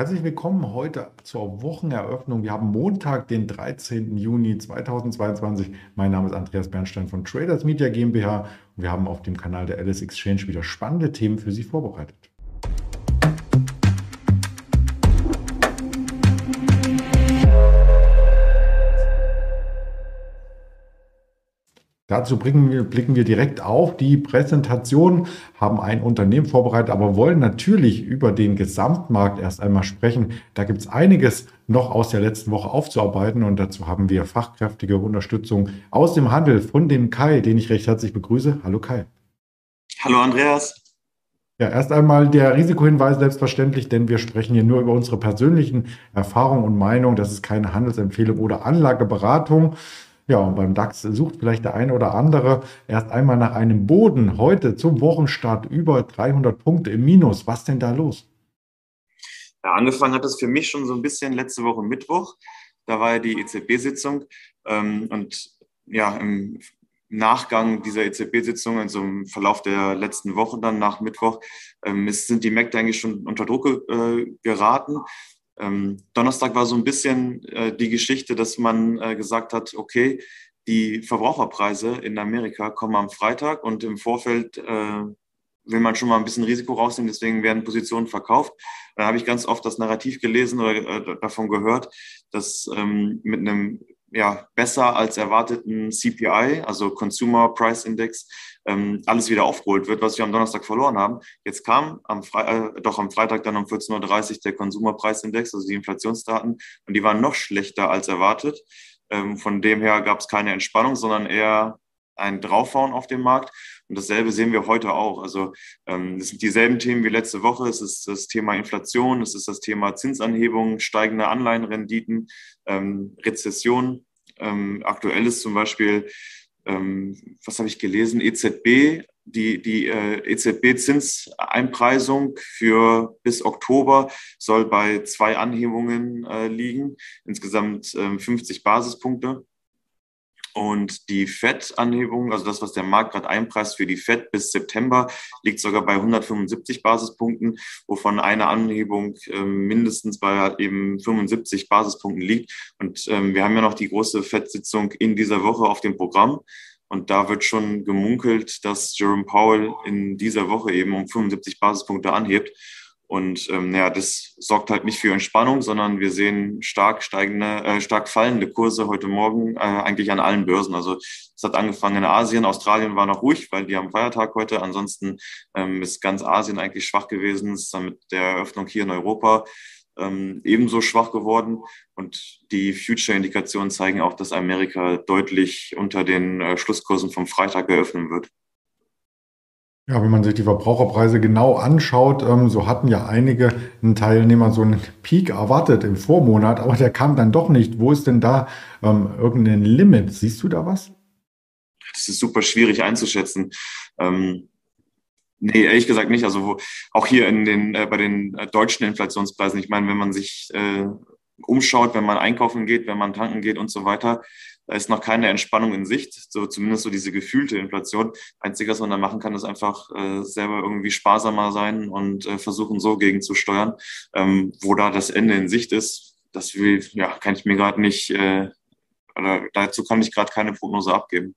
Herzlich willkommen heute zur Wocheneröffnung. Wir haben Montag, den 13. Juni 2022. Mein Name ist Andreas Bernstein von Traders Media GmbH und wir haben auf dem Kanal der Alice Exchange wieder spannende Themen für Sie vorbereitet. Dazu wir, blicken wir direkt auf die Präsentation, haben ein Unternehmen vorbereitet, aber wollen natürlich über den Gesamtmarkt erst einmal sprechen. Da gibt es einiges noch aus der letzten Woche aufzuarbeiten und dazu haben wir fachkräftige Unterstützung aus dem Handel von dem Kai, den ich recht herzlich begrüße. Hallo Kai. Hallo Andreas. Ja, erst einmal der Risikohinweis selbstverständlich, denn wir sprechen hier nur über unsere persönlichen Erfahrungen und Meinungen. Das ist keine Handelsempfehlung oder Anlageberatung. Ja, und beim DAX sucht vielleicht der eine oder andere erst einmal nach einem Boden. Heute zum Wochenstart über 300 Punkte im Minus. Was denn da los? Ja, angefangen hat es für mich schon so ein bisschen letzte Woche Mittwoch. Da war ja die EZB-Sitzung. Ähm, und ja, im Nachgang dieser EZB-Sitzung, also im Verlauf der letzten Woche dann nach Mittwoch, ähm, sind die Märkte eigentlich schon unter Druck äh, geraten. Ähm, Donnerstag war so ein bisschen äh, die Geschichte, dass man äh, gesagt hat, okay, die Verbraucherpreise in Amerika kommen am Freitag und im Vorfeld äh, will man schon mal ein bisschen Risiko rausnehmen, deswegen werden Positionen verkauft. Da habe ich ganz oft das Narrativ gelesen oder äh, davon gehört, dass ähm, mit einem ja, besser als erwarteten CPI, also Consumer Price Index, ähm, alles wieder aufgeholt wird, was wir am Donnerstag verloren haben. Jetzt kam am Fre äh, doch am Freitag dann um 14.30 Uhr der Consumer Price Index, also die Inflationsdaten, und die waren noch schlechter als erwartet. Ähm, von dem her gab es keine Entspannung, sondern eher ein Draufhauen auf dem Markt. Und dasselbe sehen wir heute auch. Also ähm, es sind dieselben Themen wie letzte Woche. Es ist das Thema Inflation, es ist das Thema Zinsanhebung, steigende Anleihenrenditen, ähm, Rezession. Ähm, aktuell ist zum Beispiel ähm, was habe ich gelesen, EZB, die, die äh, EZB-Zinseinpreisung für bis Oktober soll bei zwei Anhebungen äh, liegen, insgesamt äh, 50 Basispunkte. Und die FED-Anhebung, also das, was der Markt gerade einpreist für die FED bis September, liegt sogar bei 175 Basispunkten, wovon eine Anhebung äh, mindestens bei eben 75 Basispunkten liegt. Und ähm, wir haben ja noch die große FED-Sitzung in dieser Woche auf dem Programm. Und da wird schon gemunkelt, dass Jerome Powell in dieser Woche eben um 75 Basispunkte anhebt. Und ähm, ja, das sorgt halt nicht für Entspannung, sondern wir sehen stark steigende, äh, stark fallende Kurse heute Morgen äh, eigentlich an allen Börsen. Also es hat angefangen in Asien, Australien war noch ruhig, weil die haben Feiertag heute. Ansonsten ähm, ist ganz Asien eigentlich schwach gewesen. Es ist dann mit der Eröffnung hier in Europa ähm, ebenso schwach geworden. Und die Future-Indikationen zeigen auch, dass Amerika deutlich unter den äh, Schlusskursen vom Freitag eröffnen wird. Ja, wenn man sich die Verbraucherpreise genau anschaut, ähm, so hatten ja einige Teilnehmer so einen Peak erwartet im Vormonat, aber der kam dann doch nicht. Wo ist denn da ähm, irgendein Limit? Siehst du da was? Das ist super schwierig einzuschätzen. Ähm, nee, ehrlich gesagt nicht. Also wo, auch hier in den, äh, bei den äh, deutschen Inflationspreisen, ich meine, wenn man sich äh, umschaut, wenn man einkaufen geht, wenn man tanken geht und so weiter, da ist noch keine Entspannung in Sicht, so zumindest so diese gefühlte Inflation. Einzige, was man da machen kann, ist einfach äh, selber irgendwie sparsamer sein und äh, versuchen, so gegenzusteuern. Ähm, wo da das Ende in Sicht ist, das will, ja, kann ich mir gerade nicht, äh, oder dazu kann ich gerade keine Prognose abgeben.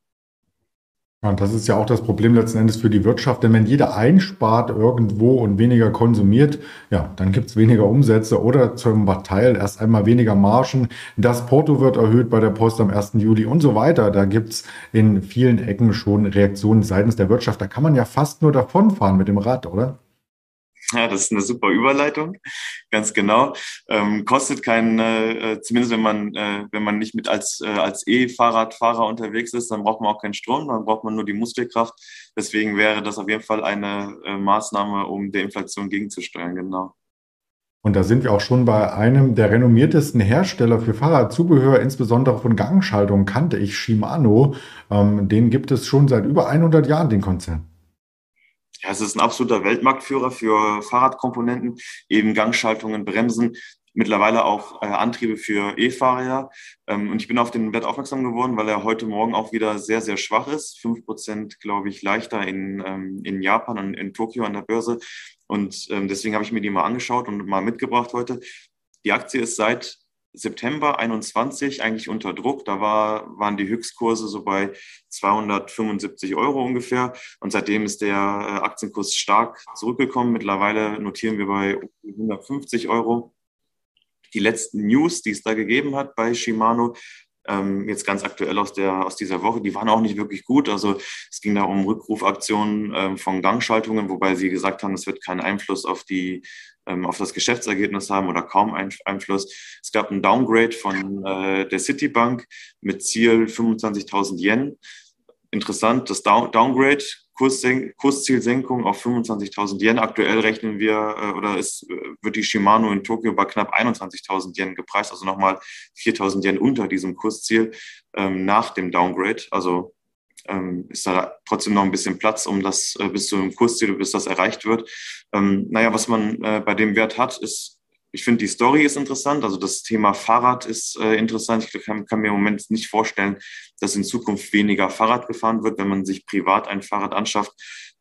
Ja, und das ist ja auch das Problem letzten Endes für die Wirtschaft, denn wenn jeder einspart irgendwo und weniger konsumiert, ja, dann gibt's weniger Umsätze oder zum Teil erst einmal weniger Margen. Das Porto wird erhöht bei der Post am 1. Juli und so weiter. Da gibt's in vielen Ecken schon Reaktionen seitens der Wirtschaft. Da kann man ja fast nur davonfahren mit dem Rad, oder? Ja, das ist eine super Überleitung, ganz genau. Ähm, kostet kein, äh, zumindest wenn man, äh, wenn man nicht mit als, äh, als E-Fahrradfahrer unterwegs ist, dann braucht man auch keinen Strom, dann braucht man nur die Muskelkraft. Deswegen wäre das auf jeden Fall eine äh, Maßnahme, um der Inflation gegenzusteuern, genau. Und da sind wir auch schon bei einem der renommiertesten Hersteller für Fahrradzubehör, insbesondere von Gangschaltungen, kannte ich Shimano. Ähm, den gibt es schon seit über 100 Jahren, den Konzern. Ja, es ist ein absoluter Weltmarktführer für Fahrradkomponenten, eben Gangschaltungen, Bremsen. mittlerweile auch äh, Antriebe für E-Fahrer. Ähm, und ich bin auf den Wert aufmerksam geworden, weil er heute Morgen auch wieder sehr, sehr schwach ist. Fünf Prozent, glaube ich, leichter in, ähm, in Japan und in Tokio an der Börse. Und ähm, deswegen habe ich mir die mal angeschaut und mal mitgebracht heute. Die Aktie ist seit September 21 eigentlich unter Druck. Da war, waren die Höchstkurse so bei 275 Euro ungefähr. Und seitdem ist der äh, Aktienkurs stark zurückgekommen. Mittlerweile notieren wir bei 150 Euro. Die letzten News, die es da gegeben hat bei Shimano, ähm, jetzt ganz aktuell aus, der, aus dieser Woche, die waren auch nicht wirklich gut. Also es ging da um Rückrufaktionen ähm, von Gangschaltungen, wobei sie gesagt haben, es wird keinen Einfluss auf die auf das Geschäftsergebnis haben oder kaum Einfluss. Es gab ein Downgrade von äh, der Citibank mit Ziel 25.000 Yen. Interessant, das Down Downgrade, Kurszielsenkung auf 25.000 Yen. Aktuell rechnen wir äh, oder ist, äh, wird die Shimano in Tokio bei knapp 21.000 Yen gepreist, also nochmal 4.000 Yen unter diesem Kursziel ähm, nach dem Downgrade. Also ähm, ist da trotzdem noch ein bisschen Platz, um das äh, bis zu einem Kursziel, bis das erreicht wird. Ähm, naja, was man äh, bei dem Wert hat, ist, ich finde, die Story ist interessant. Also das Thema Fahrrad ist äh, interessant. Ich kann, kann, mir im Moment nicht vorstellen, dass in Zukunft weniger Fahrrad gefahren wird, wenn man sich privat ein Fahrrad anschafft.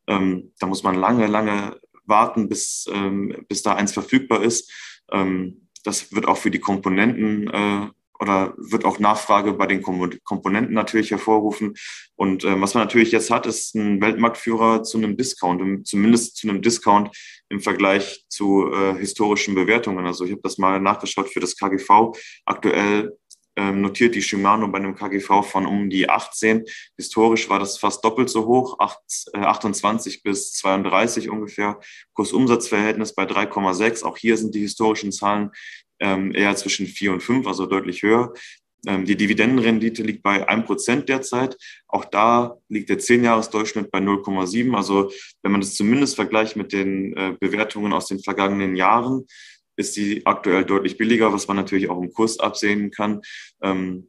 Ähm, da muss man lange, lange warten, bis, ähm, bis da eins verfügbar ist. Ähm, das wird auch für die Komponenten äh, oder wird auch Nachfrage bei den Komponenten natürlich hervorrufen. Und äh, was man natürlich jetzt hat, ist ein Weltmarktführer zu einem Discount, zumindest zu einem Discount im Vergleich zu äh, historischen Bewertungen. Also ich habe das mal nachgeschaut für das KGV. Aktuell ähm, notiert die Shimano bei einem KGV von um die 18. Historisch war das fast doppelt so hoch, 8, äh, 28 bis 32 ungefähr. Kursumsatzverhältnis bei 3,6. Auch hier sind die historischen Zahlen ähm, eher zwischen 4 und 5, also deutlich höher. Ähm, die Dividendenrendite liegt bei 1% derzeit. Auch da liegt der 10-Jahres-Durchschnitt bei 0,7. Also wenn man das zumindest vergleicht mit den äh, Bewertungen aus den vergangenen Jahren, ist die aktuell deutlich billiger, was man natürlich auch im Kurs absehen kann. Ähm,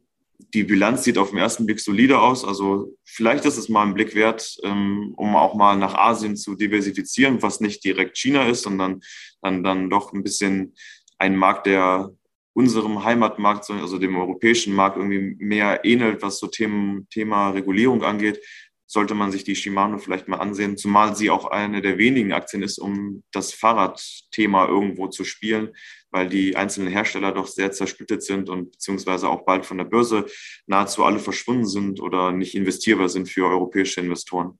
die Bilanz sieht auf den ersten Blick solide aus. Also vielleicht ist es mal ein Blick wert, ähm, um auch mal nach Asien zu diversifizieren, was nicht direkt China ist, sondern dann, dann doch ein bisschen ein Markt, der unserem Heimatmarkt, also dem europäischen Markt irgendwie mehr ähnelt, was so Themen, Thema Regulierung angeht sollte man sich die Shimano vielleicht mal ansehen, zumal sie auch eine der wenigen Aktien ist, um das Fahrradthema irgendwo zu spielen, weil die einzelnen Hersteller doch sehr zersplittet sind und beziehungsweise auch bald von der Börse nahezu alle verschwunden sind oder nicht investierbar sind für europäische Investoren.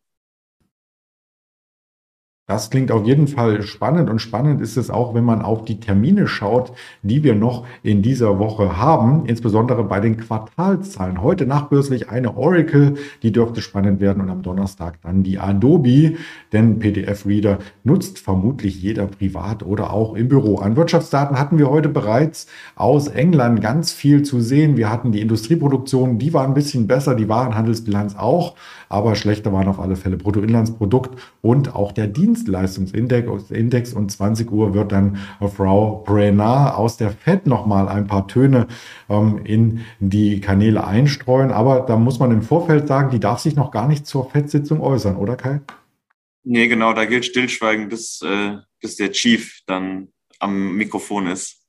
Das klingt auf jeden Fall spannend und spannend ist es auch, wenn man auf die Termine schaut, die wir noch in dieser Woche haben, insbesondere bei den Quartalzahlen. Heute nachbörslich eine Oracle, die dürfte spannend werden und am Donnerstag dann die Adobe, denn PDF-Reader nutzt vermutlich jeder privat oder auch im Büro. An Wirtschaftsdaten hatten wir heute bereits aus England ganz viel zu sehen. Wir hatten die Industrieproduktion, die war ein bisschen besser, die Warenhandelsbilanz auch, aber schlechter waren auf alle Fälle Bruttoinlandsprodukt und auch der Dienst Dienstleistungsindex und 20 Uhr wird dann Frau Brenner aus der FED nochmal ein paar Töne ähm, in die Kanäle einstreuen. Aber da muss man im Vorfeld sagen, die darf sich noch gar nicht zur FED-Sitzung äußern, oder Kai? Nee, genau, da gilt Stillschweigen, bis, äh, bis der Chief dann am Mikrofon ist.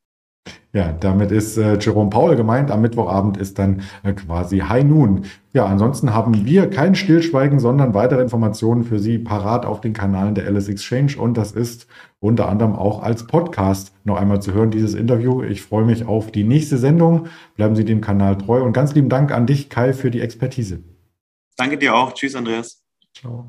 Ja, damit ist äh, Jerome Paul gemeint. Am Mittwochabend ist dann äh, quasi High Noon. Ja, ansonsten haben wir kein Stillschweigen, sondern weitere Informationen für Sie parat auf den Kanalen der LS Exchange. Und das ist unter anderem auch als Podcast noch einmal zu hören, dieses Interview. Ich freue mich auf die nächste Sendung. Bleiben Sie dem Kanal treu. Und ganz lieben Dank an dich, Kai, für die Expertise. Danke dir auch. Tschüss, Andreas. Ciao.